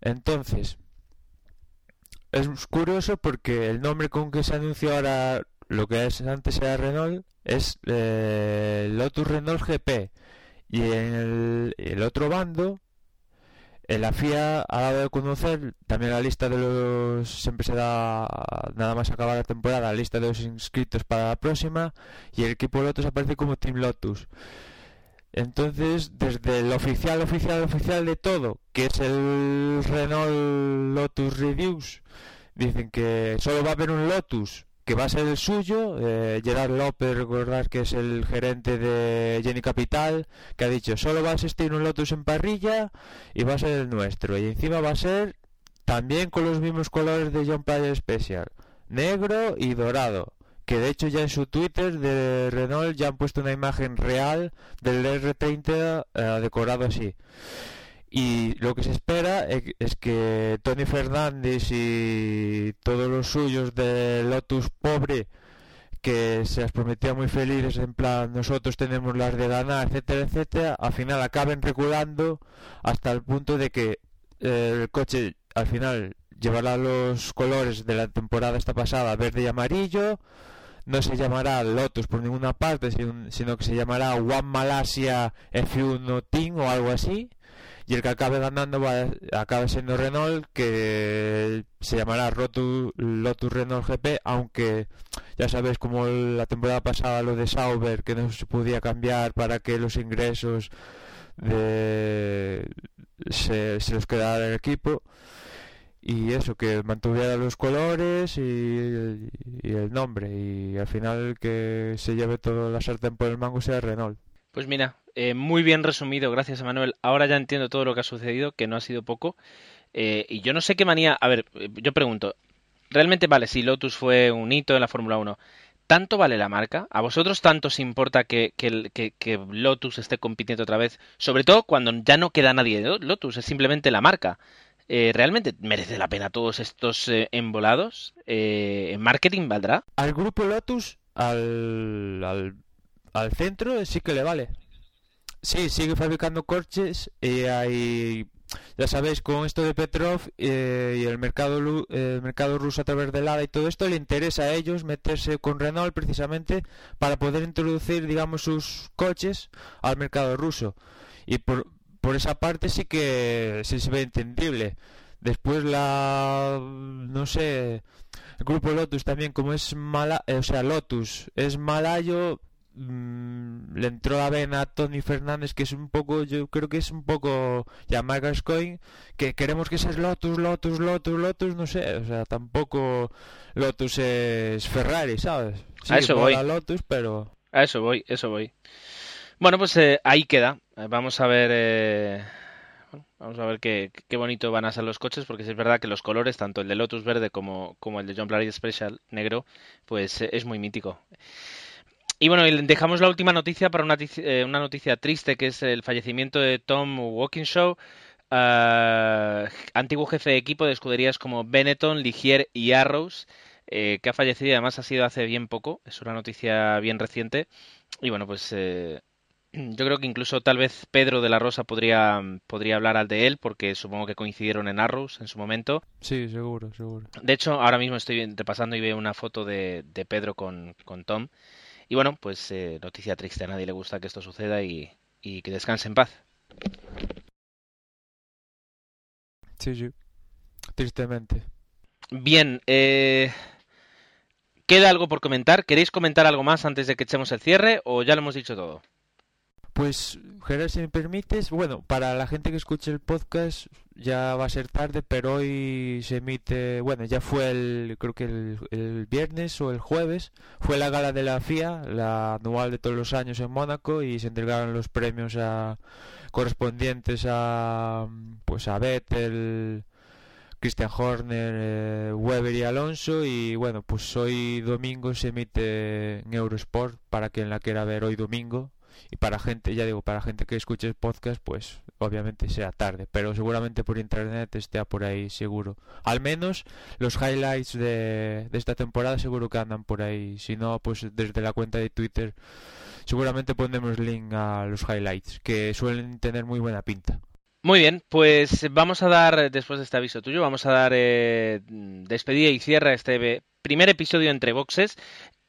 Entonces, es curioso porque el nombre con que se anunció ahora lo que es antes era Renault es eh, Lotus Renault GP y en el, otro bando la FIA ha dado de conocer también la lista de los siempre se da nada más acabar la temporada la lista de los inscritos para la próxima y el equipo Lotus aparece como Team Lotus. Entonces, desde el oficial, oficial, oficial de todo, que es el Renault Lotus Reviews, dicen que solo va a haber un Lotus, que va a ser el suyo. Eh, Gerard López, recordar que es el gerente de Jenny Capital, que ha dicho, solo va a existir un Lotus en parrilla y va a ser el nuestro. Y encima va a ser también con los mismos colores de John Player Special, negro y dorado que de hecho ya en su Twitter de Renault ya han puesto una imagen real del R30 eh, decorado así. Y lo que se espera e- es que Tony Fernández y todos los suyos de Lotus pobre que se las prometía muy felices en plan nosotros tenemos las de ganar etcétera etcétera al final acaben reculando hasta el punto de que eh, el coche al final llevará los colores de la temporada esta pasada verde y amarillo no se llamará Lotus por ninguna parte, sin- sino que se llamará One Malasia F1 Team o algo así. Y el que acabe ganando va acabe siendo Renault, que se llamará Rotu- Lotus Renault GP, aunque ya sabéis como la temporada pasada lo de Sauber, que no se podía cambiar para que los ingresos de se, los quedara el equipo y eso, que mantuviera los colores y, y el nombre. Y al final que se lleve toda la sartén por el mango sea Renault. Pues mira, eh, muy bien resumido, gracias a Manuel. Ahora ya entiendo todo lo que ha sucedido, que no ha sido poco. Eh, y yo no sé qué manía. A ver, eh, yo pregunto, realmente vale, si Lotus fue un hito en la Fórmula 1, ¿tanto vale la marca? ¿A vosotros tanto os importa que, que, que- Lotus esté compitiendo otra vez? Sobre todo cuando ya no queda nadie de Lotus, es simplemente la marca. Eh, ¿Realmente merece la pena todos estos embolados? Eh, ¿En marketing valdrá? Al grupo Lotus, al, al, al centro, sí que le vale. Sí, sigue fabricando coches y hay, ya sabéis, con esto de Petrov eh, y el mercado, eh, el mercado ruso a través del ADA y todo esto, le interesa a ellos meterse con Renault precisamente para poder introducir, digamos, sus coches al mercado ruso. Y por, por esa parte sí que se ve entendible. Después la, no sé, el grupo Lotus también, como es mala, eh, o sea, Lotus es malayo, le entró a vena a Tony Fernández, que es un poco, yo creo que es un poco llamar Gascoigne, que queremos que seas Lotus, Lotus, Lotus, Lotus, no sé, o sea, tampoco Lotus es Ferrari, ¿sabes? Sí, A eso voy. Lotus, pero A eso voy, eso voy. Bueno, pues eh, ahí queda. Eh, Vamos a ver, eh, bueno, vamos a ver qué, qué bonito van a ser los coches, porque es verdad que los colores, tanto el de Lotus verde como, como el de John Player Special negro, pues eh, es muy mítico. Y bueno, dejamos la última noticia para una, tici- eh, una noticia triste, que es el fallecimiento de Tom Walkinshaw, ah, antiguo jefe de equipo de escuderías como Benetton, Ligier y Arrows, eh, que ha fallecido y además ha sido hace bien poco, es una noticia bien reciente. Y bueno, pues eh, yo creo que incluso tal vez Pedro de la Rosa podría, podría hablar al de él, porque supongo que coincidieron en Arrows en su momento. sí, seguro, seguro. De hecho, ahora mismo estoy repasando y veo una foto de, de Pedro con, con Tom. Y bueno, pues eh, noticia triste, a nadie le gusta que esto suceda y, y que descanse en paz. Sí, sí, tristemente. Bien, eh, ¿queda algo por comentar? ¿Queréis comentar algo más antes de que echemos el cierre o ya lo hemos dicho todo? Pues, Gerard, si me permites, bueno, para la gente que escuche el podcast ya va a ser tarde, pero hoy se emite, bueno, ya fue el, creo que el, el viernes o el jueves, fue la gala de la FIA, la anual de todos los años en Mónaco, y se entregaron los premios a correspondientes a, pues a Vettel, Christian Horner, eh, Weber y Alonso, y bueno, pues hoy domingo se emite en Eurosport para quien la quiera ver hoy domingo. Y para gente, ya digo, para gente que escuche el podcast, pues obviamente sea tarde, pero seguramente por internet esté por ahí seguro. Al menos los highlights de, de esta temporada seguro que andan por ahí. Si no, pues desde la cuenta de Twitter seguramente pondremos link a los highlights, que suelen tener muy buena pinta. Muy bien, pues vamos a dar, después de este aviso tuyo, vamos a dar eh, despedida y cierre a este primer episodio entre boxes.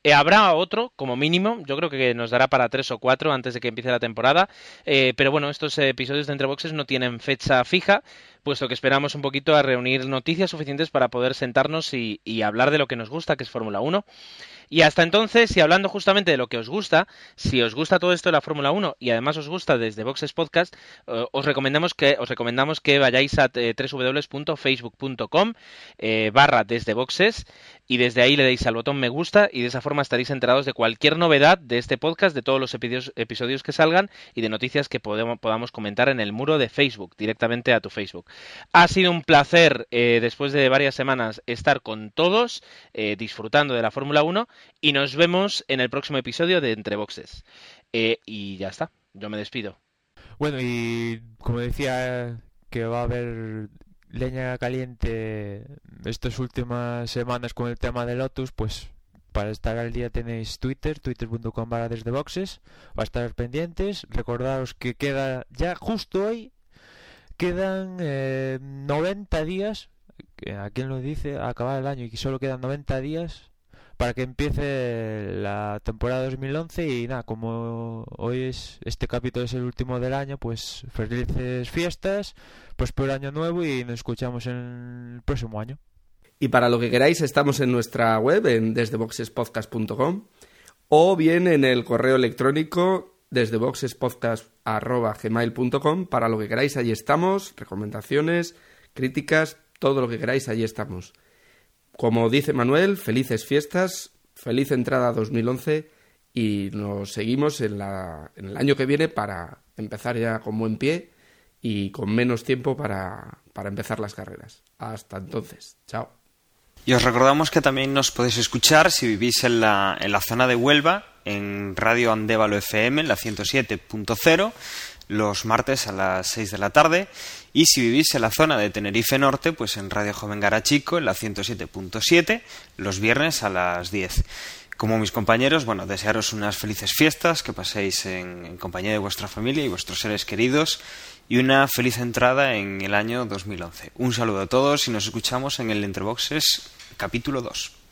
Eh, habrá otro, como mínimo, yo creo que nos dará para tres o cuatro antes de que empiece la temporada, eh, pero bueno, estos episodios de entre boxes no tienen fecha fija, puesto que esperamos un poquito a reunir noticias suficientes para poder sentarnos y, y hablar de lo que nos gusta, que es Fórmula 1. Y hasta entonces, y hablando justamente de lo que os gusta, si os gusta todo esto de la Fórmula 1 y además os gusta desde Boxes Podcast, eh, os recomendamos que os recomendamos que vayáis a eh, www.facebook.com eh, barra desde Boxes y desde ahí le deis al botón me gusta y de esa forma estaréis enterados de cualquier novedad de este podcast, de todos los episodios, que salgan y de noticias que podamos comentar en el muro de Facebook, directamente a tu Facebook. Ha sido un placer, eh, después de varias semanas, estar con todos, eh, disfrutando de la Fórmula 1 y nos vemos en el próximo episodio de Entre Boxes. Eh, y ya está, yo me despido. Bueno, y como decía que va a haber leña caliente estas últimas semanas con el tema de Lotus, pues para estar al día tenéis Twitter, twitter.com barra desde boxes, va a estar pendientes, recordaros que queda ya justo hoy, quedan eh, 90 días, que a quien lo dice, a acabar el año y que solo quedan 90 días para que empiece la temporada 2011 y nada, como hoy es este capítulo es el último del año, pues felices fiestas, pues por año nuevo y nos escuchamos el próximo año. Y para lo que queráis, estamos en nuestra web, en desdeboxespodcast.com, o bien en el correo electrónico desde boxespodcast.gmail.com. Para lo que queráis, allí estamos. Recomendaciones, críticas, todo lo que queráis, allí estamos. Como dice Manuel, felices fiestas, feliz entrada a 2011 y nos seguimos en, la, en el año que viene para empezar ya con buen pie y con menos tiempo para, para empezar las carreras. Hasta entonces, chao. Y os recordamos que también nos podéis escuchar si vivís en la, en la zona de Huelva, en Radio Andévalo FM, en la 107.0, los martes a las 6 de la tarde. Y si vivís en la zona de Tenerife Norte, pues en Radio Joven Garachico, en la 107.7, los viernes a las 10. Como mis compañeros, bueno, desearos unas felices fiestas, que paséis en, en compañía de vuestra familia y vuestros seres queridos y una feliz entrada en el año 2011. Un saludo a todos y nos escuchamos en el Entreboxes capítulo 2.